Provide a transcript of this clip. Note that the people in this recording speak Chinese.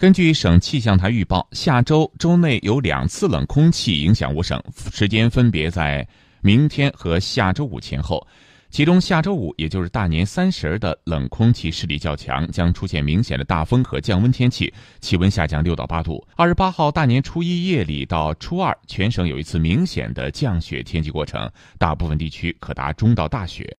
根据省气象台预报，下周周内有两次冷空气影响我省，时间分别在明天和下周五前后。其中，下周五，也就是大年三十的冷空气势力较强，将出现明显的大风和降温天气，气温下降六到八度。二十八号大年初一夜里到初二，全省有一次明显的降雪天气过程，大部分地区可达中到大雪。